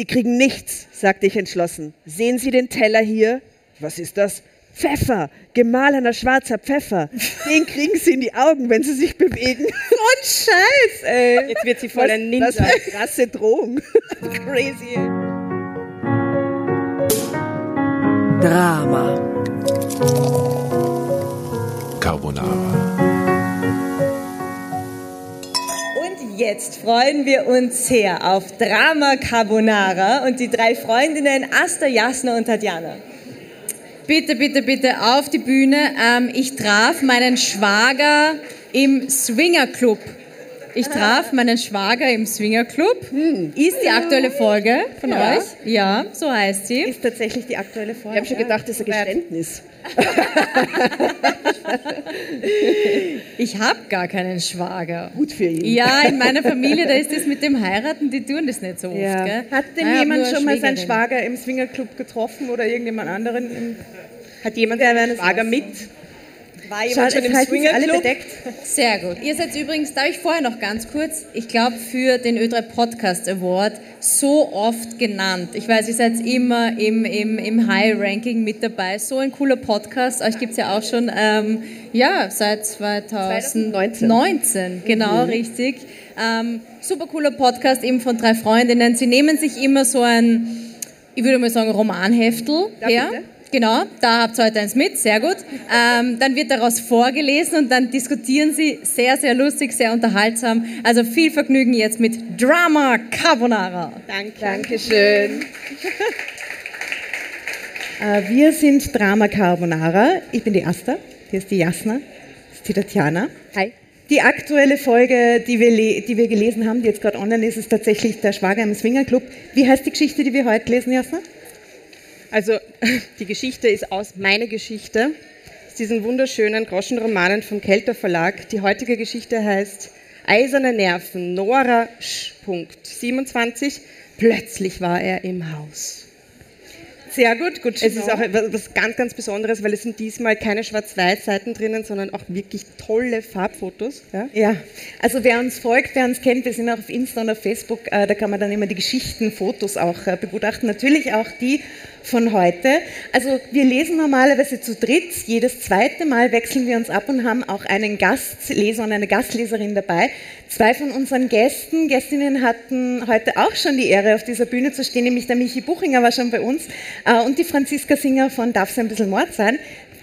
Sie kriegen nichts, sagte ich entschlossen. Sehen Sie den Teller hier? Was ist das? Pfeffer, gemahlener schwarzer Pfeffer. Den kriegen Sie in die Augen, wenn Sie sich bewegen. Und Scheiß, ey. Jetzt wird sie voll ein Ninja. Das war eine krasse Drohung. Crazy. Drama. Carbonara. Jetzt freuen wir uns sehr auf Drama Carbonara und die drei Freundinnen Asta, Jasna und Tatjana. Bitte, bitte, bitte auf die Bühne. Ähm, ich traf meinen Schwager im Swinger Club. Ich traf meinen Schwager im Swinger Club. Ist die aktuelle Folge von Ja. euch? Ja, so heißt sie. Ist tatsächlich die aktuelle Folge. Ich habe schon gedacht, das ist ein Geständnis. Ich habe gar keinen Schwager. Gut für ihn. Ja, in meiner Familie, da ist das mit dem Heiraten, die tun das nicht so oft. Ja. Gell? Hat denn Ah, jemand schon mal seinen. Schwager im Swingerclub getroffen oder irgendjemand anderen? Im Hat jemand Wer einen wäre das Schwager mit? War Schaut, jemand schon es im alle Swingerclub? bedeckt. Sehr gut. Ihr seid übrigens, darf ich vorher noch ganz kurz, ich glaube für den Ö3 Podcast Award so oft genannt. Ich weiß, ihr seid immer im, im, im High Ranking mit dabei. So ein cooler Podcast. Euch gibt es ja auch schon, ähm, ja, seit 2019. 19, genau, richtig. Ähm, super cooler Podcast eben von drei Freundinnen. Sie nehmen sich immer so ein, ich würde mal sagen, Romanheftel her. bitte? Genau, da habt ihr heute eins mit, sehr gut. Ähm, dann wird daraus vorgelesen und dann diskutieren sie sehr, sehr lustig, sehr unterhaltsam. Also viel Vergnügen jetzt mit Drama Carbonara. Danke. Dankeschön. Äh, Wir sind Drama Carbonara. Ich bin die Asta, hier ist die Jasna, das ist die Tatjana. Hi. Die aktuelle Folge, die wir, die wir gelesen haben, die jetzt gerade online ist, ist tatsächlich der Schwager im Swingerclub. Wie heißt die Geschichte, die wir heute lesen, Jasna? Also, die Geschichte ist aus Meine Geschichte, aus diesen wunderschönen Groschenromanen vom Kelter Verlag. Die heutige Geschichte heißt Eiserne Nerven, Nora Sch. Punkt 27. Plötzlich war er im Haus. Sehr gut, gut. Es ist auch etwas was ganz, ganz Besonderes, weil es sind diesmal keine Schwarz-Weiß-Seiten drinnen, sondern auch wirklich tolle Farbfotos. Ja? Ja, also wer uns folgt, wer uns kennt, wir sind auch auf Insta und auf Facebook, äh, da kann man dann immer die Geschichten, Fotos auch äh, begutachten. Natürlich auch die von heute. Also wir lesen normalerweise zu dritt. Jedes zweite Mal wechseln wir uns ab und haben auch einen Gastleser und eine Gastleserin dabei. Zwei von unseren Gästen, Gästinnen hatten heute auch schon die Ehre, auf dieser Bühne zu stehen, nämlich der Michi Buchinger war schon bei uns äh, und die Franziska Singer von Darf es ein bisschen Mord sein.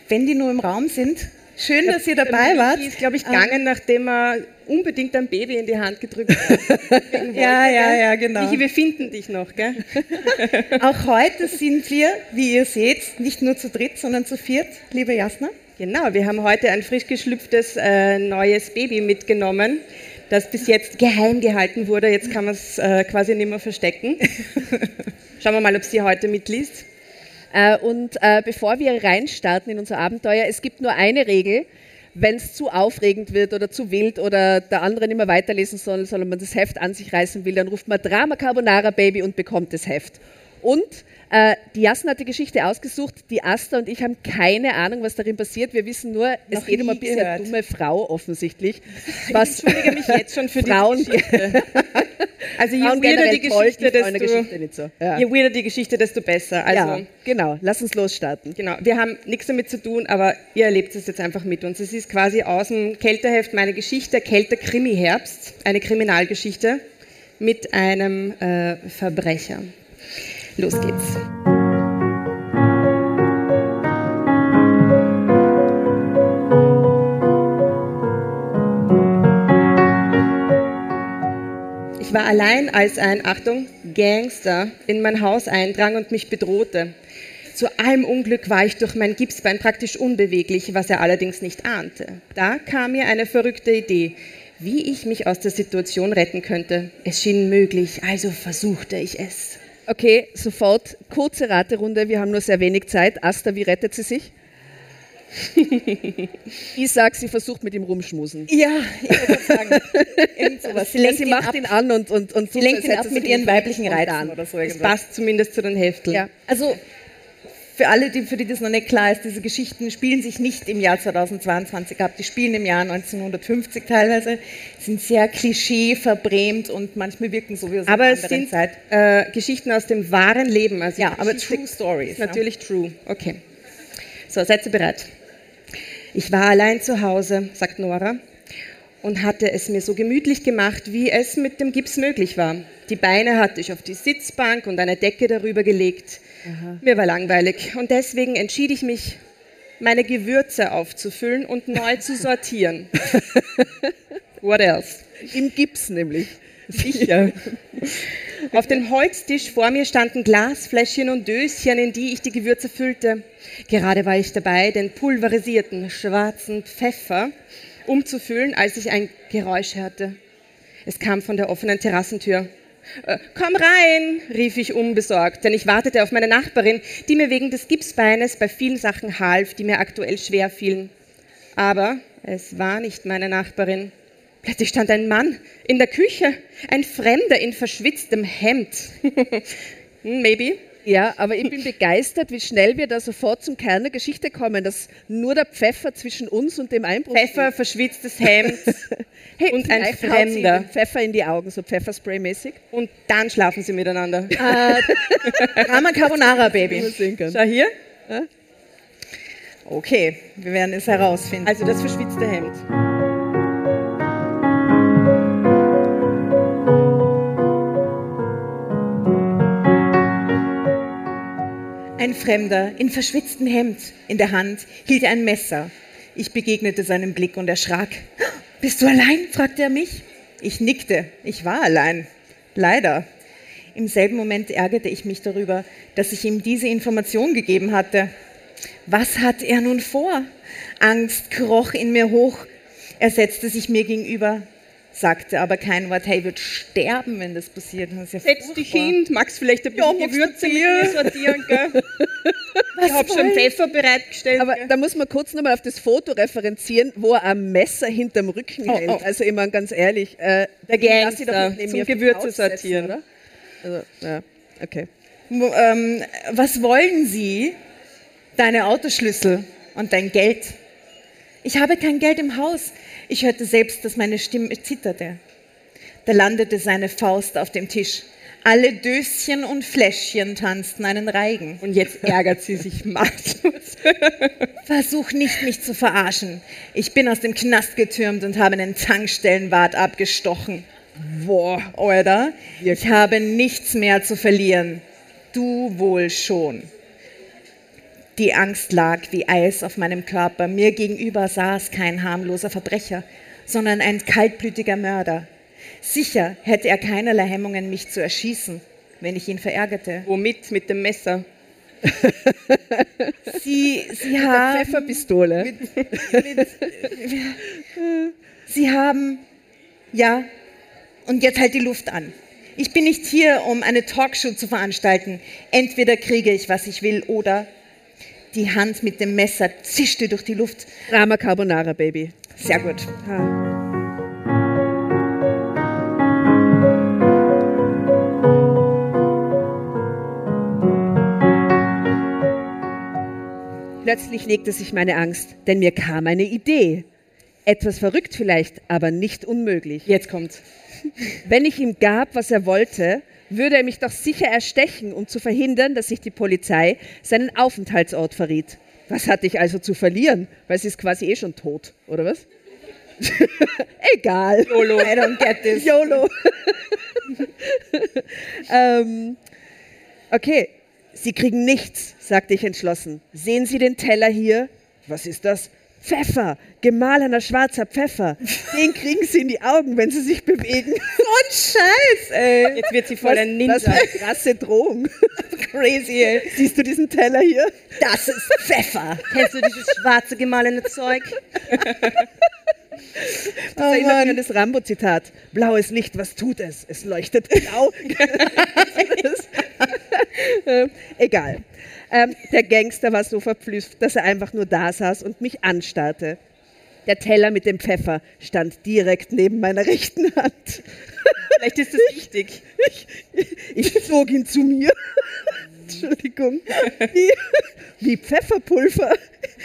Wenn die nur im Raum sind, schön, dass ihr dabei wart. Michi ist, glaube ich, gegangen, nachdem er unbedingt ein Baby in die Hand gedrückt hat. Ja, ja, ja, genau. Michi, wir finden dich noch, gell? Auch heute sind wir, wie ihr seht, nicht nur zu dritt, sondern zu viert, liebe Jasna. Genau, wir haben heute ein frisch geschlüpftes äh, neues Baby mitgenommen, das bis jetzt geheim gehalten wurde. Jetzt kann man es äh, quasi nicht mehr verstecken. Schauen wir mal, ob sie heute mitliest. Äh, und äh, bevor wir reinstarten in unser Abenteuer, es gibt nur eine Regel. Wenn es zu aufregend wird oder zu wild oder der andere nicht mehr weiterlesen soll, sondern man das Heft an sich reißen will, dann ruft man Drama Carbonara Baby und bekommt das Heft. Und äh, die Jasna hat die Geschichte ausgesucht, die Asta und ich haben keine Ahnung, was darin passiert. Wir wissen nur, es Noch geht um eine gehört. dumme Frau offensichtlich. Was Ich entschuldige mich jetzt schon für die Frauen, Geschichte. Also je Frauen weirder die Geschichte, die desto, Geschichte nicht so. Ja. je weirder die Geschichte, desto besser. Also ja, genau. Lass uns losstarten. Genau, wir haben nichts damit zu tun, aber ihr erlebt es jetzt einfach mit uns. Es ist quasi aus dem Kälterheft meine Geschichte, Kälter Krimi Herbst, eine Kriminalgeschichte mit einem äh, Verbrecher. Los geht's. Ich war allein, als ein, Achtung, Gangster in mein Haus eindrang und mich bedrohte. Zu allem Unglück war ich durch mein Gipsbein praktisch unbeweglich, was er allerdings nicht ahnte. Da kam mir eine verrückte Idee, wie ich mich aus der Situation retten könnte. Es schien möglich, also versuchte ich es. Okay, sofort kurze Raterunde. Wir haben nur sehr wenig Zeit. Asta, wie rettet sie sich? ich sag, sie versucht mit ihm rumschmusen. Ja, ich würde sagen, irgend sowas. Sie Ja, sie ihn macht ab, ihn an und, und, und sie lenkt ihn ab mit ihren weiblichen. Reizen oder so. Irgendwas. passt zumindest zu den Hefteln. Ja. Also für alle, die, für die das noch nicht klar ist, diese Geschichten spielen sich nicht im Jahr 2022 ab, die spielen im Jahr 1950 teilweise, sind sehr klischee verbrämt und manchmal wirken so wie aus Aber einer es anderen sind Zeit. äh, Geschichten aus dem wahren Leben. Also Ja, aber True Stories. Ist natürlich true. Okay. So, seid ihr bereit? Ich war allein zu Hause, sagt Nora, und hatte es mir so gemütlich gemacht, wie es mit dem Gips möglich war. Die Beine hatte ich auf die Sitzbank und eine Decke darüber gelegt. Mir war langweilig und deswegen entschied ich mich, meine Gewürze aufzufüllen und neu zu sortieren. What else? Im Gips nämlich. Sicher. Auf dem Holztisch vor mir standen Glasfläschchen und Döschen, in die ich die Gewürze füllte. Gerade war ich dabei, den pulverisierten schwarzen Pfeffer umzufüllen, als ich ein Geräusch hörte. Es kam von der offenen Terrassentür. Äh, Komm rein, rief ich unbesorgt, denn ich wartete auf meine Nachbarin, die mir wegen des Gipsbeines bei vielen Sachen half, die mir aktuell schwer fielen. Aber es war nicht meine Nachbarin. Plötzlich stand ein Mann in der Küche, ein Fremder in verschwitztem Hemd. Hm, Maybe. Ja, aber ich bin begeistert, wie schnell wir da sofort zum Kern der Geschichte kommen, dass nur der Pfeffer zwischen uns und dem Einbruch Pfeffer, verschwitztes Hemd hey, und ein Fremder. Pfeffer in die Augen, so Pfefferspray-mäßig. Und dann schlafen sie miteinander. Drama Carbonara, Baby. Schau hier. Okay, wir werden es herausfinden. Also das verschwitzte Hemd. Ein Fremder in verschwitztem Hemd in der Hand hielt ein Messer. Ich begegnete seinem Blick und erschrak. Bist du allein? fragte er mich. Ich nickte. Ich war allein. Leider. Im selben Moment ärgerte ich mich darüber, dass ich ihm diese Information gegeben hatte. Was hat er nun vor? Angst kroch in mir hoch. Er setzte sich mir gegenüber, sagte aber kein Wort. Hey, wird sterben, wenn das passiert. Das ja Setz dich hin, magst vielleicht ein bisschen magst Gewürze mit sortieren, gell? ich habe schon Pfeffer bereitgestellt. Aber gell? da muss man kurz nochmal auf das Foto referenzieren, wo er ein Messer hinterm Rücken Oh, hält. oh. Also ich meine ganz ehrlich, äh, Der lass sie doch nicht zum Gewürze sortieren. oder? Also, ja, okay. Ähm, was wollen Sie? Deine Autoschlüssel und dein Geld. Ich habe kein Geld im Haus. Ich hörte selbst, dass meine Stimme zitterte. Da landete seine Faust auf dem Tisch. Alle Döschen und Fläschchen tanzten einen Reigen. Und jetzt ärgert sie sich maßlos. Versuch nicht, mich zu verarschen. Ich bin aus dem Knast getürmt und habe einen Tankstellenwart abgestochen. Boah, oder? Ich habe nichts mehr zu verlieren. Du wohl schon. Die Angst lag wie Eis auf meinem Körper. Mir gegenüber saß kein harmloser Verbrecher, sondern ein kaltblütiger Mörder. Sicher hätte er keinerlei Hemmungen, mich zu erschießen, wenn ich ihn verärgerte. Womit? Mit dem Messer. Sie, Sie haben... Pfefferpistole. Sie haben, ja, und jetzt halt die Luft an. Ich bin nicht hier, um eine Talkshow zu veranstalten. Entweder kriege ich, was ich will, oder die Hand mit dem Messer zischte durch die Luft. Drama Carbonara, Baby. Sehr gut. Plötzlich legte sich meine Angst, denn mir kam eine Idee. Etwas verrückt vielleicht, aber nicht unmöglich. Jetzt kommt's. Wenn ich ihm gab, was er wollte, würde er mich doch sicher erstechen, um zu verhindern, dass sich die Polizei seinen Aufenthaltsort verriet. Was hatte ich also zu verlieren? Weil sie ist quasi eh schon tot, oder was? Egal. YOLO. I don't get this. YOLO. ähm, okay, Sie kriegen nichts, sagte ich entschlossen. Sehen Sie den Teller hier? Was ist das? Pfeffer, gemahlener schwarzer Pfeffer. Den kriegen Sie in die Augen, wenn Sie sich bewegen. Und Scheiß, ey. Jetzt wird sie voll ein Was für Ninja. eine krasse Drohung. Crazy, ey. Siehst du diesen Teller hier? Das ist Pfeffer. Kennst du dieses schwarze gemahlene Zeug? Das erinnert mich an das Rambo-Zitat. Blaues Licht, was tut es? Es leuchtet blau. Das- Ähm, Egal. Ähm, der Gangster war so verblüfft, dass er einfach nur da saß und mich anstarrte. Der Teller mit dem Pfeffer stand direkt neben meiner rechten Hand. Vielleicht ist das wichtig. Ich, ich zog ihn zu mir. Entschuldigung. Wie, Wie Pfefferpulver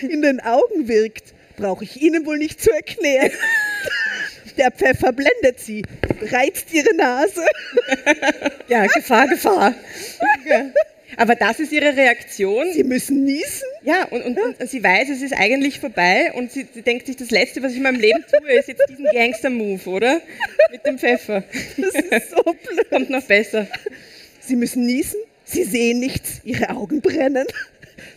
in den Augen wirkt, brauche ich Ihnen wohl nicht zu erklären. Der Pfeffer blendet Sie, reizt Ihre Nase. Ja, Gefahr, Gefahr. Ja. Aber das ist ihre Reaktion. Sie müssen niesen. Ja, und, und, und sie weiß, es ist eigentlich vorbei und sie, sie, denkt sich, das Letzte, was ich in meinem Leben tue, ist jetzt diesen Gangster-Move, oder? Mit dem Pfeffer. Das ist so blöd. Kommt noch besser. Sie müssen niesen. Sie sehen nichts. Ihre Augen brennen.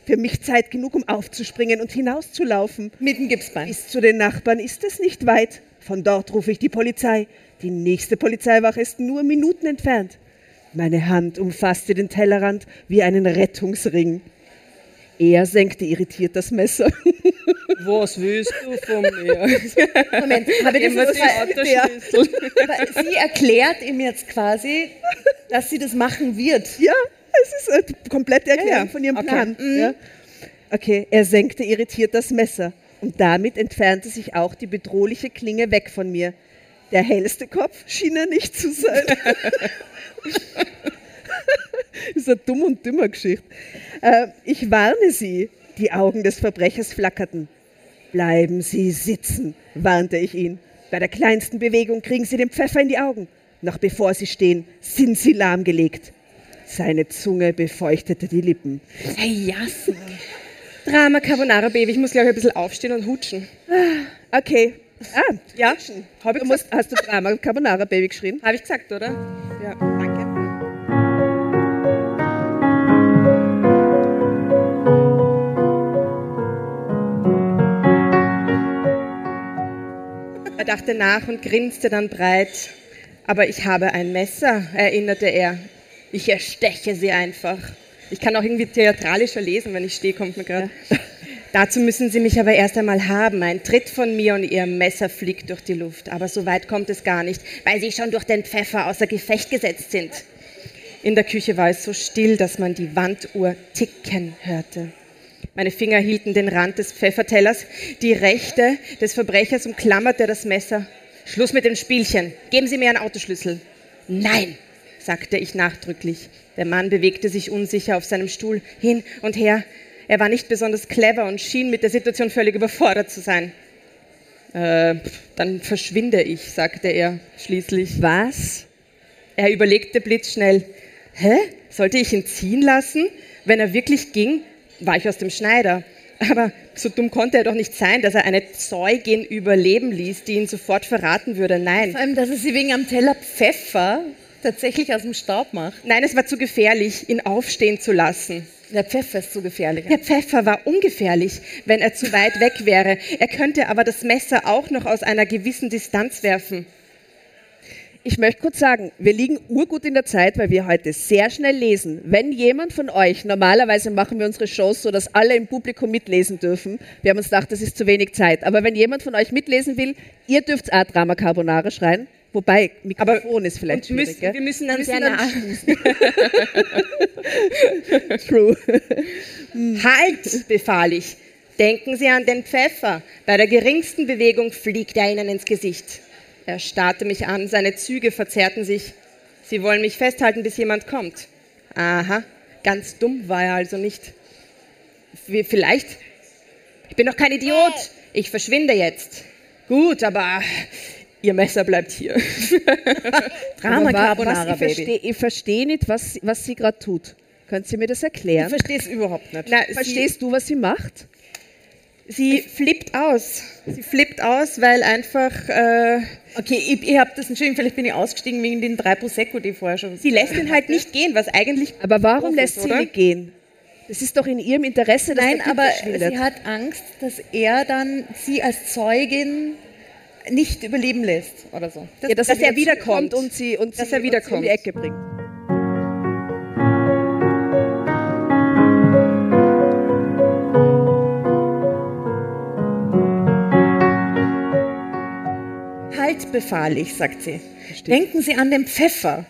Für mich Zeit genug, um aufzuspringen und hinauszulaufen. Mit dem Gipsbein. Bis zu den Nachbarn ist es nicht weit. Von dort rufe ich die Polizei. Die nächste Polizeiwache ist nur Minuten entfernt. Meine Hand umfasste den Tellerrand wie einen Rettungsring. Er senkte irritiert das Messer. Was willst du von mir? Moment, habe ich das die. Aber sie erklärt ihm jetzt quasi, dass sie das machen wird. Ja, es ist eine komplette Erklärung Ja, ja. von ihrem Okay. Plan. Ja. Okay, er senkte irritiert das Messer und damit entfernte sich auch die bedrohliche Klinge weg von mir. Der hellste Kopf schien er nicht zu sein. ist eine dumm und dümmer Geschichte. Äh, ich warne Sie. Die Augen des Verbrechers flackerten. Bleiben Sie sitzen, warnte ich ihn. Bei der kleinsten Bewegung kriegen Sie den Pfeffer in die Augen. Noch bevor Sie stehen, sind Sie lahmgelegt. Seine Zunge befeuchtete die Lippen. Hey, Jassen. Drama Carbonara Baby, ich muss glaube ich ein bisschen aufstehen und hutschen. Okay. Ah, Ja, habe ich du gesagt. hast du Drama Carbonara Baby geschrien? Habe ich gesagt, oder? Ja, danke. Er dachte nach und grinste dann breit. Aber ich habe ein Messer, erinnerte er. Ich ersteche sie einfach. Ich kann auch irgendwie theatralischer lesen, wenn ich stehe, kommt mir gerade. Dazu müssen Sie mich aber erst einmal haben. Ein Tritt von mir und Ihr Messer fliegt durch die Luft. Aber so weit kommt es gar nicht, weil Sie schon durch den Pfeffer außer Gefecht gesetzt sind. In der Küche war es so still, dass man die Wanduhr ticken hörte. Meine Finger hielten den Rand des Pfeffertellers, die Rechte des Verbrechers umklammerte das Messer. Schluss mit dem Spielchen. Geben Sie mir einen Autoschlüssel. Nein, sagte ich nachdrücklich. Der Mann bewegte sich unsicher auf seinem Stuhl hin und her. Er war nicht besonders clever und schien mit der Situation völlig überfordert zu sein. Äh, dann verschwinde ich, sagte er schließlich. Was? Er überlegte blitzschnell. Hä? Sollte ich ihn ziehen lassen? Wenn er wirklich ging, war ich aus dem Schneider. Aber so dumm konnte er doch nicht sein, dass er eine Zeugin überleben ließ, die ihn sofort verraten würde. Nein. Vor allem, dass er sie wegen am Teller Pfeffer tatsächlich aus dem Staub macht. Nein, es war zu gefährlich, ihn aufstehen zu lassen. Der Pfeffer ist zu gefährlich. Der Pfeffer war ungefährlich, wenn er zu weit weg wäre. Er könnte aber das Messer auch noch aus einer gewissen Distanz werfen. Ich möchte kurz sagen, wir liegen urgut in der Zeit, weil wir heute sehr schnell lesen. Wenn jemand von euch, normalerweise machen wir unsere Shows so, dass alle im Publikum mitlesen dürfen. Wir haben uns gedacht, das ist zu wenig Zeit. Aber wenn jemand von euch mitlesen will, ihr dürft auch Drama Carbonara schreien. Wobei, Mikrofon ist vielleicht schwierig. müssen, wir müssen dann Wir sehr nah. True. Halt, befahl ich. Denken Sie an den Pfeffer. Bei der geringsten Bewegung fliegt er Ihnen ins Gesicht. Er starrte mich an, seine Züge verzerrten sich. Sie wollen mich festhalten, bis jemand kommt. Aha, ganz dumm war er also nicht. Wie- Vielleicht. Ich bin doch kein Idiot. Ich verschwinde jetzt. Gut, aber Ihr Messer bleibt hier. Drama Carbonara, was, ich Baby. verstehe ich versteh nicht, was, was sie gerade tut. Können Sie mir das Ich erklären? verstehe es überhaupt nicht. Na, Verstehst du, was sie macht? sie flippt aus. Sie flippt aus, weil einfach äh, Okay, ich, ich habe das, Entschuldigung, vielleicht bin ich ausgestiegen wegen den drei Prosecco, die ich vorher schon... sie lässt ihn halt nicht gehen, was eigentlich Aber warum doof lässt ist, sie oder? nicht gehen? Das ist doch in ihrem Interesse, dass Nein, aber sie hat Angst, dass er dann sie als Zeugin nicht überleben lässt oder so. Das, ja, dass, dass er, er wieder wiederkommt. kommt und sie, und Dass sie, er sie um wiederkommt. die Ecke bringt. halt befahl ich, sagt sie. Denken Sie an den Pfeffer.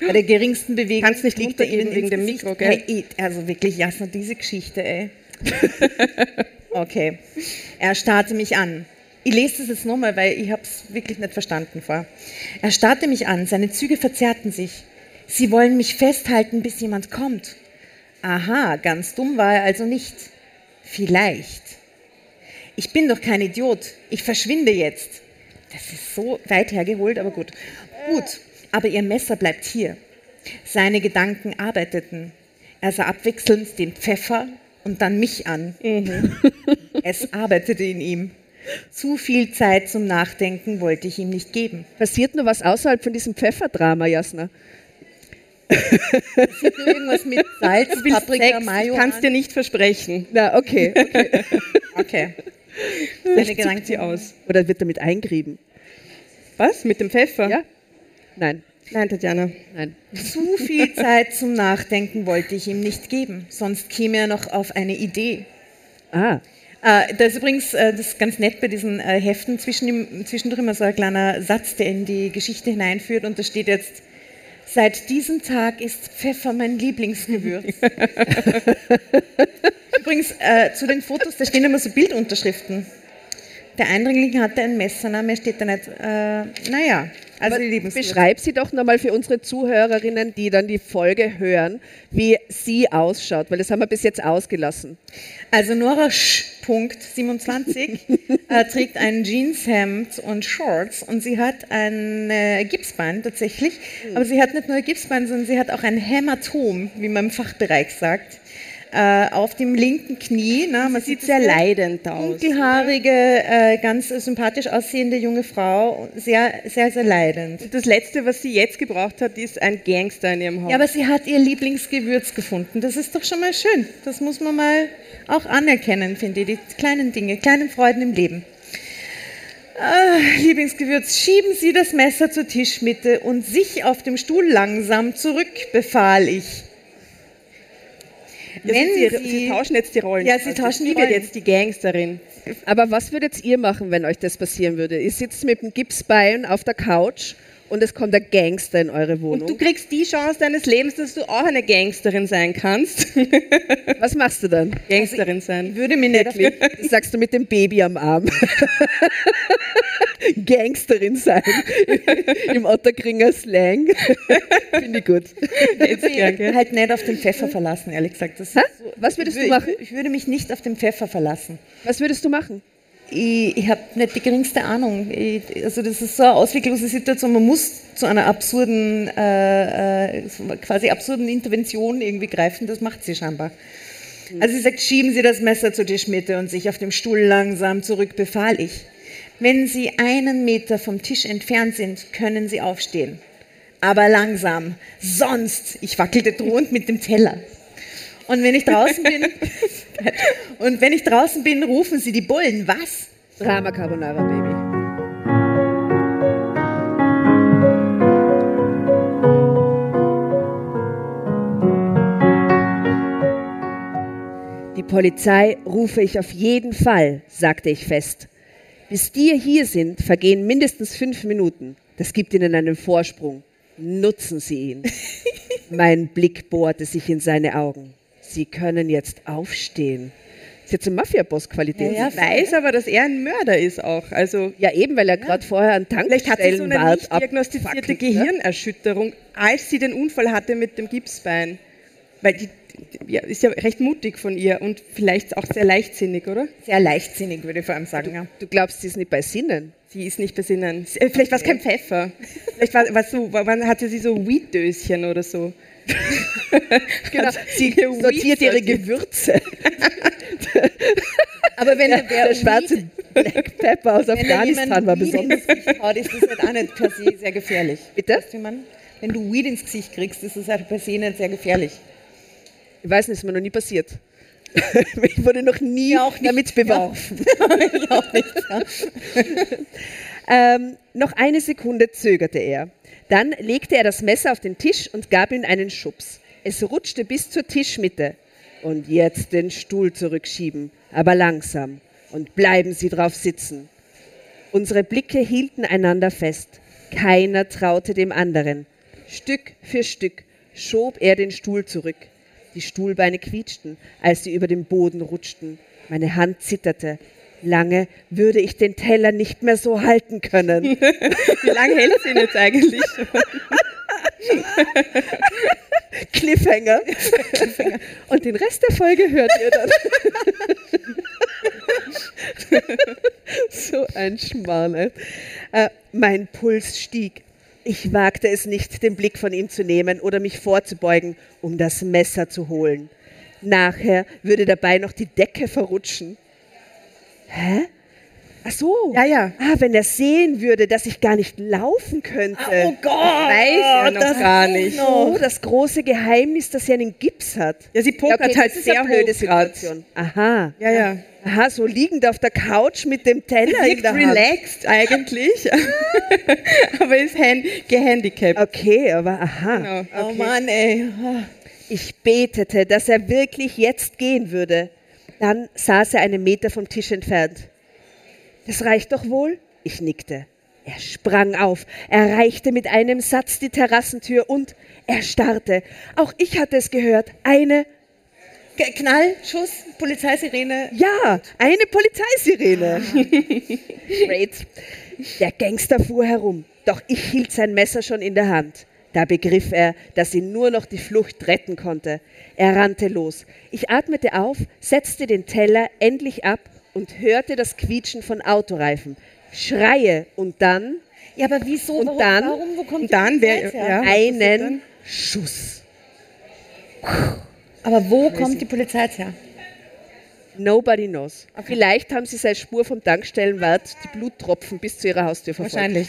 Bei der geringsten Bewegung Kannst nicht fliegt er Ihnen wegen dem. Mikro, gell? Hey, also wirklich, Jasna, diese Geschichte, ey. okay. Er starrte mich an. Ich lese das jetzt nochmal, weil ich habe es wirklich nicht verstanden vor. Er starrte mich an, seine Züge verzerrten sich. Sie wollen mich festhalten, bis jemand kommt. Aha, ganz dumm war er also nicht. Vielleicht. Ich bin doch kein Idiot. Ich verschwinde jetzt. Das ist so weit hergeholt, aber gut. Gut, aber ihr Messer bleibt hier. Seine Gedanken arbeiteten. Er sah abwechselnd den Pfeffer und dann mich an. Es arbeitete in ihm. Zu viel Zeit zum Nachdenken wollte ich ihm nicht geben. Passiert nur was außerhalb von diesem Pfefferdrama, Jasna? Passiert nur irgendwas mit Salz, Paprika, Sex, Mayo? ich kann es dir nicht versprechen. Na, okay. okay. Okay. Seine Gedanken sie aus. Oder wird damit eingrieben? Was? Mit dem Pfeffer? Ja? Nein, Nein, Tatjana. nein. Zu viel Zeit zum Nachdenken wollte ich ihm nicht geben, sonst käme er noch auf eine Idee. Ah, da ist übrigens, äh, das ist ganz nett bei diesen äh, Heften, zwischendurch immer so ein kleiner Satz, der in die Geschichte hineinführt und da steht jetzt, seit diesem Tag ist Pfeffer mein Lieblingsgewürz. übrigens, äh, zu den Fotos, da stehen immer so Bildunterschriften. Der Eindringling hatte ein Messer, na, mehr steht da nicht. Äh, naja, also beschreib sie doch nochmal für unsere Zuhörerinnen, die dann die Folge hören, wie sie ausschaut, weil das haben wir bis jetzt ausgelassen. Also Nora Sch. Punkt 27 äh, trägt ein Jeanshemd und Shorts und sie hat ein äh, Gipsbein tatsächlich. Aber sie hat nicht nur ein Gipsbein, sondern sie hat auch ein Hämatom, wie man im Fachbereich sagt, äh, auf dem linken Knie. Na, man sieht Sehr leidend aus. Dunkelhaarige, äh, ganz sympathisch aussehende junge Frau, sehr, sehr, sehr leidend. Das Letzte, was sie jetzt gebraucht hat, ist ein Gangster in ihrem Haus. Ja, aber sie hat ihr Lieblingsgewürz gefunden. Das ist doch schon mal schön. Das muss man mal auch anerkennen, finde ich. Die kleinen Dinge, kleinen Freuden im Leben. Ah, Lieblingsgewürz, schieben Sie das Messer zur Tischmitte und sich auf dem Stuhl langsam zurück, befahl ich. Ja, Wenn sie, Sie- sie tauschen jetzt die Rollen. Ja, sie Also tauschen die wird jetzt die Gangsterin. Aber was würdet ihr machen, wenn euch das passieren würde? Ihr sitzt mit dem Gipsbein auf der Couch und es kommt ein Gangster in eure Und Wohnung. du kriegst die Chance deines Lebens, dass du auch eine Gangsterin sein kannst. was machst du dann? Gangsterin Ich sein. würde mir nicht auf Das sagst du mit dem Baby am Arm. Gangsterin sein. Im Otterkringer Slang. Finde ich gut. Ich würde mich halt nicht auf den Pfeffer verlassen, ehrlich gesagt. So- Was würdest ich, du machen? Ich, ich würde mich nicht auf den Pfeffer verlassen. Was würdest du machen? Ich, ich habe nicht die geringste Ahnung. Ich, also das ist so eine ausweglose Situation. Man muss zu einer absurden, äh, äh, quasi absurden Intervention irgendwie greifen. Das macht sie scheinbar. Also sie sagt, schieben Sie das Messer zur Tischmitte und sich auf dem Stuhl langsam zurück, befahl ich. Wenn Sie einen Meter vom Tisch entfernt sind, können Sie aufstehen. Aber langsam. Sonst, ich wackelte drohend mit dem Teller. Und wenn ich draußen bin, und wenn ich draußen bin, rufen Sie die Bullen. Was? Drama Carbonara, Baby. Die Polizei rufe ich auf jeden Fall, sagte ich fest. Bis die hier sind, vergehen mindestens fünf Minuten. Das gibt ihnen einen Vorsprung. Nutzen Sie ihn. mein Blick bohrte sich in seine Augen. Sie können jetzt aufstehen. Das ist jetzt eine Mafia-Boss-Qualität. Ja, Ich weiß aber, dass er ein Mörder ist auch. Also Ja, eben, weil er gerade vorher an vielleicht hat sie so eine nicht diagnostizierte ne? Gehirnerschütterung, als sie den Unfall hatte mit dem Gipsbein. Weil die, ja, ist ja recht mutig von ihr und vielleicht auch sehr leichtsinnig, oder? Sehr leichtsinnig, würde ich vor allem sagen. Ja. Du glaubst, sie ist nicht bei Sinnen? Sie ist nicht besinnen. Äh, Vielleicht war es kein Pfeffer. Vielleicht war, war so, wann hatte sie so Weed-Döschen oder so. Genau. Sie sortiert ihre. Gewürze. Aber wenn der, Der schwarze Black Pepper aus Afghanistan war Weed besonders. haut, ist das halt auch nicht per se sehr gefährlich. Bitte? Weißt man, wenn du Weed ins Gesicht kriegst, ist das halt per se nicht sehr gefährlich. Ich weiß nicht, ist mir noch nie passiert. ich wurde noch nie Ja, auch nicht. damit beworfen. ich auch nicht. Ja. Ähm, noch eine Sekunde zögerte er. Dann legte er das Messer auf den Tisch und gab ihm einen Schubs. Es rutschte bis zur Tischmitte. Und jetzt den Stuhl zurückschieben, aber langsam. Und bleiben Sie drauf sitzen. Unsere Blicke hielten einander fest. Keiner traute dem anderen. Stück für Stück schob er den Stuhl zurück. Die Stuhlbeine quietschten, als sie über den Boden rutschten. Meine Hand zitterte. Lange würde ich den Teller nicht mehr so halten können. Wie lange hält sie ihn jetzt eigentlich? Cliffhanger. Und den Rest der Folge hört ihr dann. so ein Schmarrn. Äh, mein Puls stieg. Ich wagte es nicht, den Blick von ihm zu nehmen oder mich vorzubeugen, um das Messer zu holen. Nachher würde dabei noch die Decke verrutschen. Hä? Ach so. Ja, ja. Ah, wenn er sehen würde, dass ich gar nicht laufen könnte. Oh Gott, Weiß ja noch das gar nicht. Oh, das große Geheimnis, dass er einen Gips hat. Ja, sie pokert okay, halt sehr blöde grad. Situation. Aha. Ja, ja. Aha, so liegend auf der Couch mit dem Teller in der Hand. relaxed eigentlich, aber ist hand gehandicapt. Okay, aber aha. Genau. Oh Mann, ey. Ich betete, dass er wirklich jetzt gehen würde. Dann saß er einen Meter vom Tisch entfernt. Das reicht doch wohl? Ich nickte. Er sprang auf, erreichte mit einem Satz die Terrassentür und er starrte. Auch ich hatte es gehört. Eine, Knall, Schuss, Polizeisirene. ja, eine Polizeisirene. Great. Der Gangster fuhr herum, doch ich hielt sein Messer schon in der Hand. Da begriff er, dass ihn nur noch die Flucht retten konnte. Er rannte los. Ich atmete auf, setzte den Teller endlich ab und hörte das Quietschen von Autoreifen. Schreie und dann Ja, aber wieso? Und warum, dann- warum, wo kommt und die dann wär- Polizei her? ja. einen Schuss. Aber wo kommt die Polizei her? Nobody knows. Vielleicht haben sie seine Spur vom Tankstellenwart, die Bluttropfen bis zu ihrer Haustür verfolgt. Wahrscheinlich.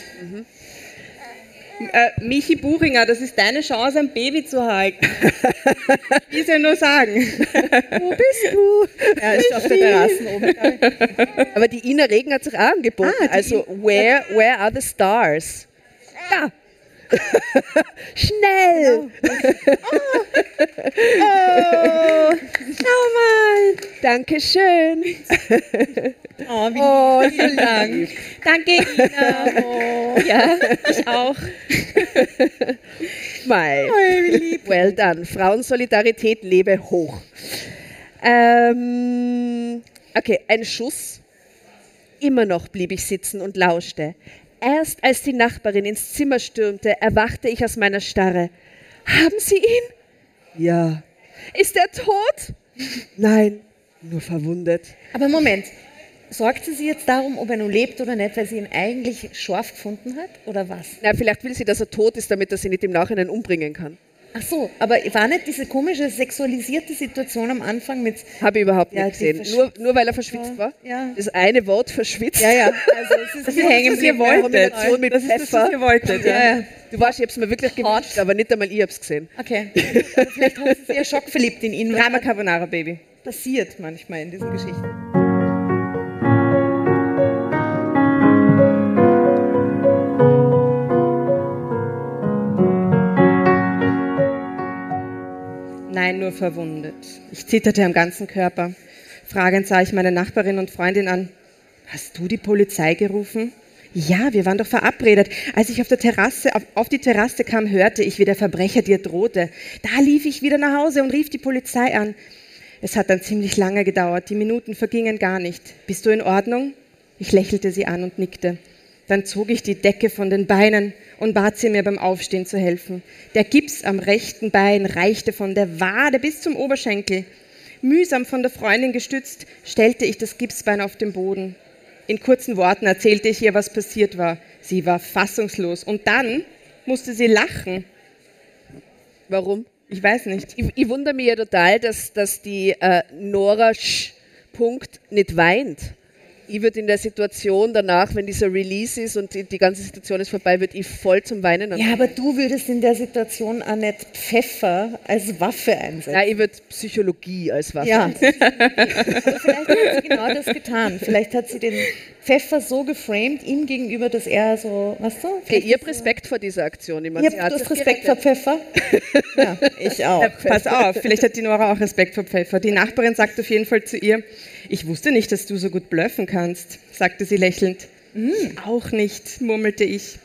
Äh, Michi Buchinger, das ist deine Chance, ein Baby zu halten. Ich nur sagen? Wo bist du? Ja, ist auf der Terrasse oben. Aber die Ina Regen hat sich auch angeboten. also, where, where are the stars? Ja. Schnell! oh, schau mal! Dankeschön! Oh, wie Oh, so lang. Danke, Ina. Oh, ja, ich auch. Mai. Well done. Frauensolidarität lebe hoch. Ähm, okay, ein Schuss. Immer noch blieb ich sitzen und lauschte. Erst als die Nachbarin ins Zimmer stürmte, erwachte ich aus meiner Starre. Haben Sie ihn? Ja. Ist er tot? Nein, nur verwundet. Aber Moment, sorgt sie sich jetzt darum, ob er nun lebt oder nicht, weil sie ihn eigentlich scharf gefunden hat? Oder was? Na, vielleicht will sie, dass er tot ist, damit er sie nicht im Nachhinein umbringen kann. Ach so, aber war nicht diese komische sexualisierte Situation am Anfang mit. Habe ich überhaupt Ja, nicht gesehen. Nur, nur weil er verschwitzt war. ja. Das eine Wort verschwitzt. Ja, ja, also ist Das ist hängen geblieben. ihr wolltet. Kombination mit Das ist das, Pfeffer. was ihr wolltet. Ja. Ja. Du weißt, ich habe es mir wirklich gewünscht, aber nicht einmal ich habe es gesehen. Okay. Also vielleicht haben sie sehr schockverliebt in ihn. Drama Carbonara Baby. passiert manchmal in diesen Geschichten. Nein, nur verwundet. Ich zitterte am ganzen Körper. Fragend sah ich meine Nachbarin und Freundin an. Hast du die Polizei gerufen? Ja, wir waren doch verabredet. Als ich auf, der Terrasse, auf, auf die Terrasse kam, hörte ich, wie der Verbrecher dir drohte. Da lief ich wieder nach Hause und rief die Polizei an. Es hat dann ziemlich lange gedauert. Die Minuten vergingen gar nicht. Bist du in Ordnung? Ich lächelte sie an und nickte. Dann zog ich die Decke von den Beinen und bat sie mir beim Aufstehen zu helfen. Der Gips am rechten Bein reichte von der Wade bis zum Oberschenkel. Mühsam von der Freundin gestützt, stellte ich das Gipsbein auf den Boden. In kurzen Worten erzählte ich ihr, was passiert war. Sie war fassungslos und dann musste sie lachen. Warum? Ich weiß nicht. Ich, ich wundere mich ja total, dass, dass die äh, Nora Sch. Punkt nicht weint. Ich würde in der Situation danach, wenn dieser Release ist und die, die ganze Situation ist vorbei, würde ich voll zum Weinen anfangen. Ja, aber du würdest in der Situation auch nicht Pfeffer als Waffe einsetzen. Nein, ich würde Psychologie als Waffe. Ja, aber vielleicht hat sie genau das getan. Vielleicht hat sie den Pfeffer so geframed ihm gegenüber, dass er so, was du? Okay, ihr habt Respekt vor dieser Aktion. Ich meine, Ihr habt das Respekt vor. Pfeffer? Ja, ich auch. Ja, pass auf, vielleicht hat die Nora auch Respekt vor Pfeffer. Die Nachbarin sagt auf jeden Fall zu ihr, ich wusste nicht, dass du so gut bluffen kannst, sagte sie lächelnd. "Ich Auch nicht, murmelte ich.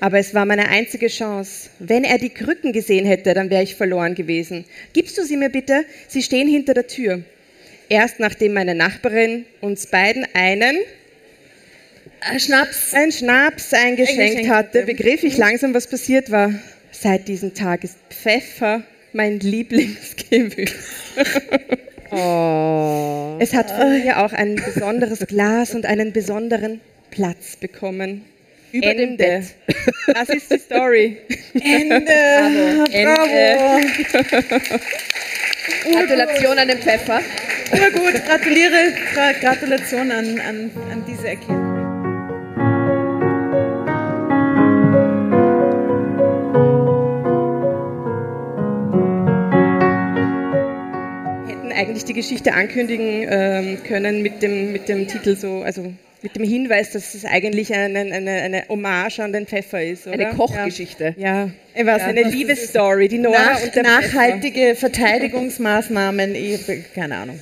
Aber es war meine einzige Chance. Wenn er die Krücken gesehen hätte, dann wäre ich verloren gewesen. Gibst du sie mir bitte? Sie stehen hinter der Tür. Erst nachdem meine Nachbarin uns beiden einen, Äh, Schnaps. einen Schnaps eingeschenkt Eingeschenkt hatte, hatte. begriff ich langsam, was passiert war. Seit diesem Tag ist Pfeffer mein Lieblingsgewürz. Oh. Es hat von mir auch ein besonderes Glas und einen besonderen Platz bekommen. Über dem Ende. Bett. Das ist die Story. Ende. Ende. Gratulation an den Pfeffer. Ja gut, gratuliere, Gra- Gratulation an, an, an diese Erkenntnis. Eigentlich die Geschichte ankündigen ähm, können mit dem, mit dem Titel so, also mit dem Hinweis, dass es eigentlich eine, eine, eine Hommage an den Pfeffer ist, oder? Eine Kochgeschichte. Ja, Ich weiß eine nicht, Liebesstory, die Nora Nach, und der nachhaltige Verteidigungsmaßnahmen, ich, keine Ahnung.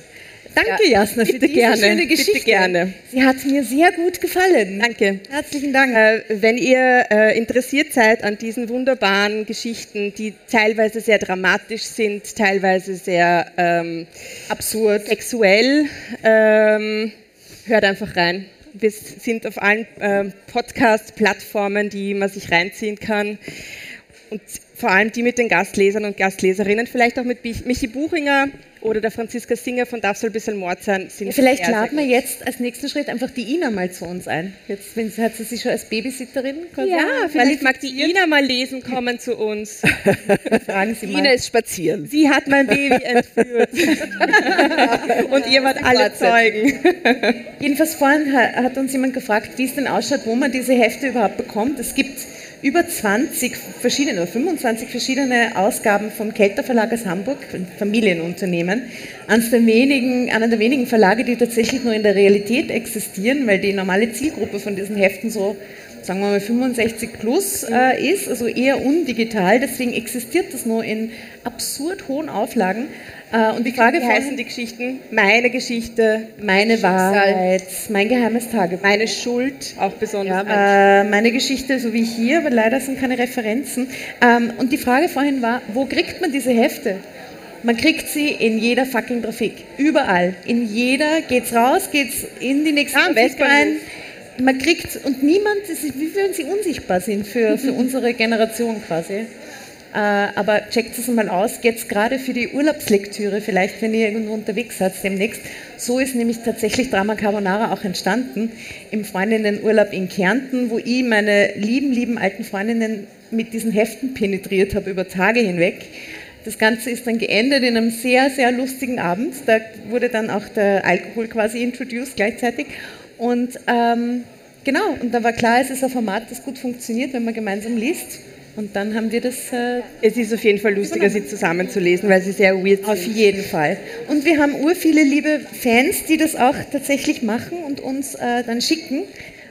Danke, Jasna, für bitte diese gerne, schöne bitte Geschichte. gerne. Sie hat mir sehr gut gefallen. Danke. Herzlichen Dank. Äh, wenn ihr äh, interessiert seid an diesen wunderbaren Geschichten, die teilweise sehr dramatisch sind, teilweise sehr ähm, absurd, sexuell, ähm, hört einfach rein. Wir sind auf allen ähm, Podcast-Plattformen, die man sich reinziehen kann. Und vor allem die mit den Gastlesern und Gastleserinnen, vielleicht auch mit Mich- Michi Buchinger oder der Franziska Singer von Darf soll ein bisschen Mord sein, sind Vielleicht sehr, sehr laden wir jetzt als nächsten Schritt einfach die Ina mal zu uns ein. Jetzt wenn, hat sie sich schon als Babysitterin quasi Ja, vielleicht mag die Ina mal lesen kommen zu uns. Fragen Sie mal. Ina ist spazieren. Sie hat mein Baby entführt. Und ihr wart alle Zeugen. Jedenfalls vorhin ha- hat uns jemand gefragt, wie es denn ausschaut, wo man diese Hefte überhaupt bekommt. Es gibt über 20 verschiedene oder 25 verschiedene Ausgaben vom Kelter Verlag aus Hamburg, ein Familienunternehmen. Eines der wenigen, einer der wenigen Verlage, die tatsächlich nur in der Realität existieren, weil die normale Zielgruppe von diesen Heften so sagen wir mal 65 plus äh, ist, also eher undigital, deswegen existiert das nur in absurd hohen Auflagen. Äh, und die Frage Wie heißen die Geschichten? Meine Geschichte, meine Wahrheit, mein geheimes Tagebuch. meine Schuld, auch besonders. Äh, meine Geschichte, so wie hier, aber leider sind keine Referenzen. Ähm, und die Frage vorhin war, wo kriegt man diese Hefte? Man kriegt sie in jeder fucking Trafik. Überall. In jeder geht's raus, geht's in die nächste Ah, Trafik rein. Man kriegt, und niemand, ist, wie wenn sie unsichtbar sind für, für unsere Generation quasi. Äh, aber checkt es mal aus, jetzt gerade für die Urlaubslektüre, vielleicht wenn ihr irgendwo unterwegs seid demnächst. So ist nämlich tatsächlich Drama Carbonara auch entstanden im Freundinnenurlaub in Kärnten, wo ich meine lieben, lieben alten Freundinnen mit diesen Heften penetriert habe über Tage hinweg. Das Ganze ist dann geendet in einem sehr, sehr lustigen Abend. Da wurde dann auch der Alkohol quasi introduced gleichzeitig. Und ähm, genau, und da war klar, es ist ein Format, das gut funktioniert, wenn man gemeinsam liest. Und dann haben wir das äh, es ist auf jeden Fall lustiger, sie zusammenzulesen, weil sie sehr weird auf sind. jeden Fall. Und wir haben ur viele liebe Fans, die das auch tatsächlich machen und uns äh, dann schicken.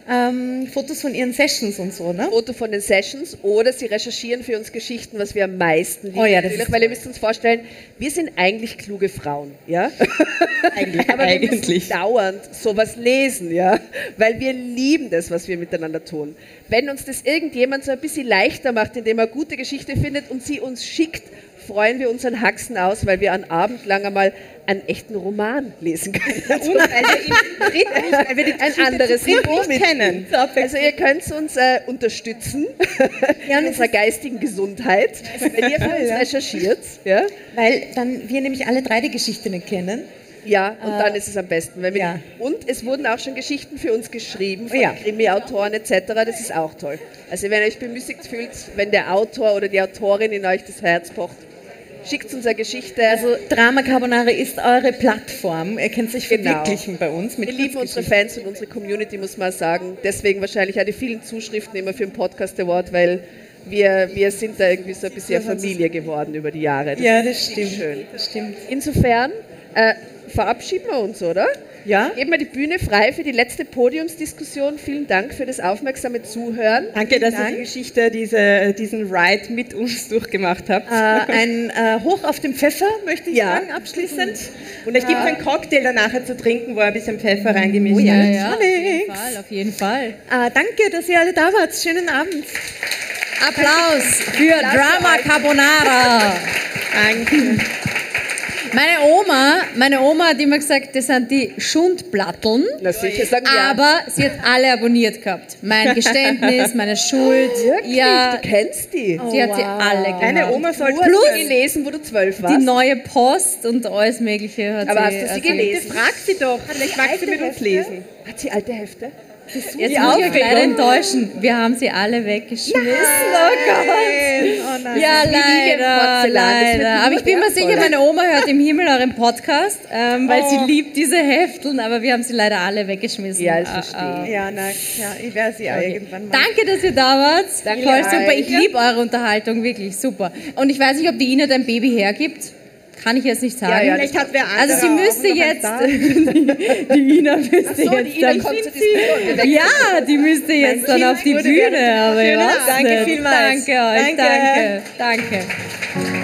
Ähm, Fotos von ihren Sessions und so, ne? Foto von den Sessions oder sie recherchieren für uns Geschichten, was wir am meisten lieben. Oh ja, das natürlich, ist weil ihr müsst uns vorstellen, wir sind eigentlich kluge Frauen, ja? Eigentlich. Aber wir eigentlich. dauernd sowas lesen, ja? Weil wir lieben das, was wir miteinander tun. Wenn uns das irgendjemand so ein bisschen leichter macht, indem er gute Geschichte findet und sie uns schickt, freuen wir unseren Haxen aus, weil wir an Abend lang einmal einen echten Roman lesen können. Und weil wir ihn dritt nicht, weil wir die ein anderes Niveau kennen. Also ihr könnt uns äh, unterstützen in unserer geistigen Gesundheit, wenn ihr für uns recherchiert. Ja, Weil dann wir nämlich alle drei die Geschichte nicht kennen. ja und dann ist es am besten. Ja. Und es wurden auch schon Geschichten für uns geschrieben von Ja. Krimi-Autoren etc. Das ist auch toll. Also wenn ihr euch bemüßigt fühlt, wenn der Autor oder die Autorin in euch das Herz pocht, schickt uns eine Geschichte. Also Drama Carbonara ist eure Plattform. Ihr könnt sich Genau. verwirklichen bei uns. Mit Wir lieben unsere. Fans und unsere Community, muss man sagen. Deswegen wahrscheinlich auch die vielen Zuschriften immer für den Podcast Award, weil wir, wir sind da irgendwie so ein bisschen Familie geworden über die Jahre. Ja, das stimmt. Schön. Das stimmt. Insofern äh, verabschieden wir uns, oder? Ja? Geben wir die Bühne frei für die letzte Podiumsdiskussion. Vielen Dank für das aufmerksame Zuhören. Danke, dass ihr Dank. die Geschichte, diese, diesen Ride mit uns durchgemacht habt. Äh, ein äh, Hoch auf den Pfeffer, möchte ich Ja. sagen, abschließend. Und es gibt einen Cocktail danach zu trinken, wo ein bisschen Pfeffer reingemischt Ja, ist. ja, auf jeden Fall, auf jeden Fall. Äh, danke, dass ihr alle da wart. Schönen Abend. Applaus für Drama Carbonara. Danke. Meine Oma, meine Oma hat immer gesagt, das sind die Schundplatteln. Na sicher, sagen wir. Aber sie hat alle abonniert gehabt. Mein Geständnis, meine Schuld. Wirklich? Ja, Du kennst die. sie hat sie alle gehabt. Deine Oma sollte Du hast sie gelesen, wo du zwölf warst. Die neue Post und alles Mögliche hat Aber sie. hast du sie also- gelesen? Frag sie doch, vielleicht mag sie mit uns lesen. Hat sie alte Hefte? Jetzt muss ich leider enttäuschen. Wir haben sie alle weggeschmissen. Oh Gott. Oh nein. Ja, leider, leider. Aber ich bin mir sicher, meine Oma hört im Himmel euren Podcast, ähm, weil Oh. sie liebt diese Hefteln, aber wir haben sie leider alle weggeschmissen. Ja, ich verstehe. Ja, na, ja, ich werde sie auch irgendwann mal. Danke, dass ihr da wart. Danke Voll super. Ich liebe eure Unterhaltung, wirklich super. Und ich weiß nicht, ob die Ina dein Baby hergibt. Kann ich jetzt nicht sagen. Ja, ja, Vielleicht hat wer also sie müsste jetzt, die Ina müsste So, jetzt die Ina dann, kommt. Wir ja, die müsste jetzt dann auf die Bühne, aber. Danke vielmals. Danke euch, Danke. danke, danke.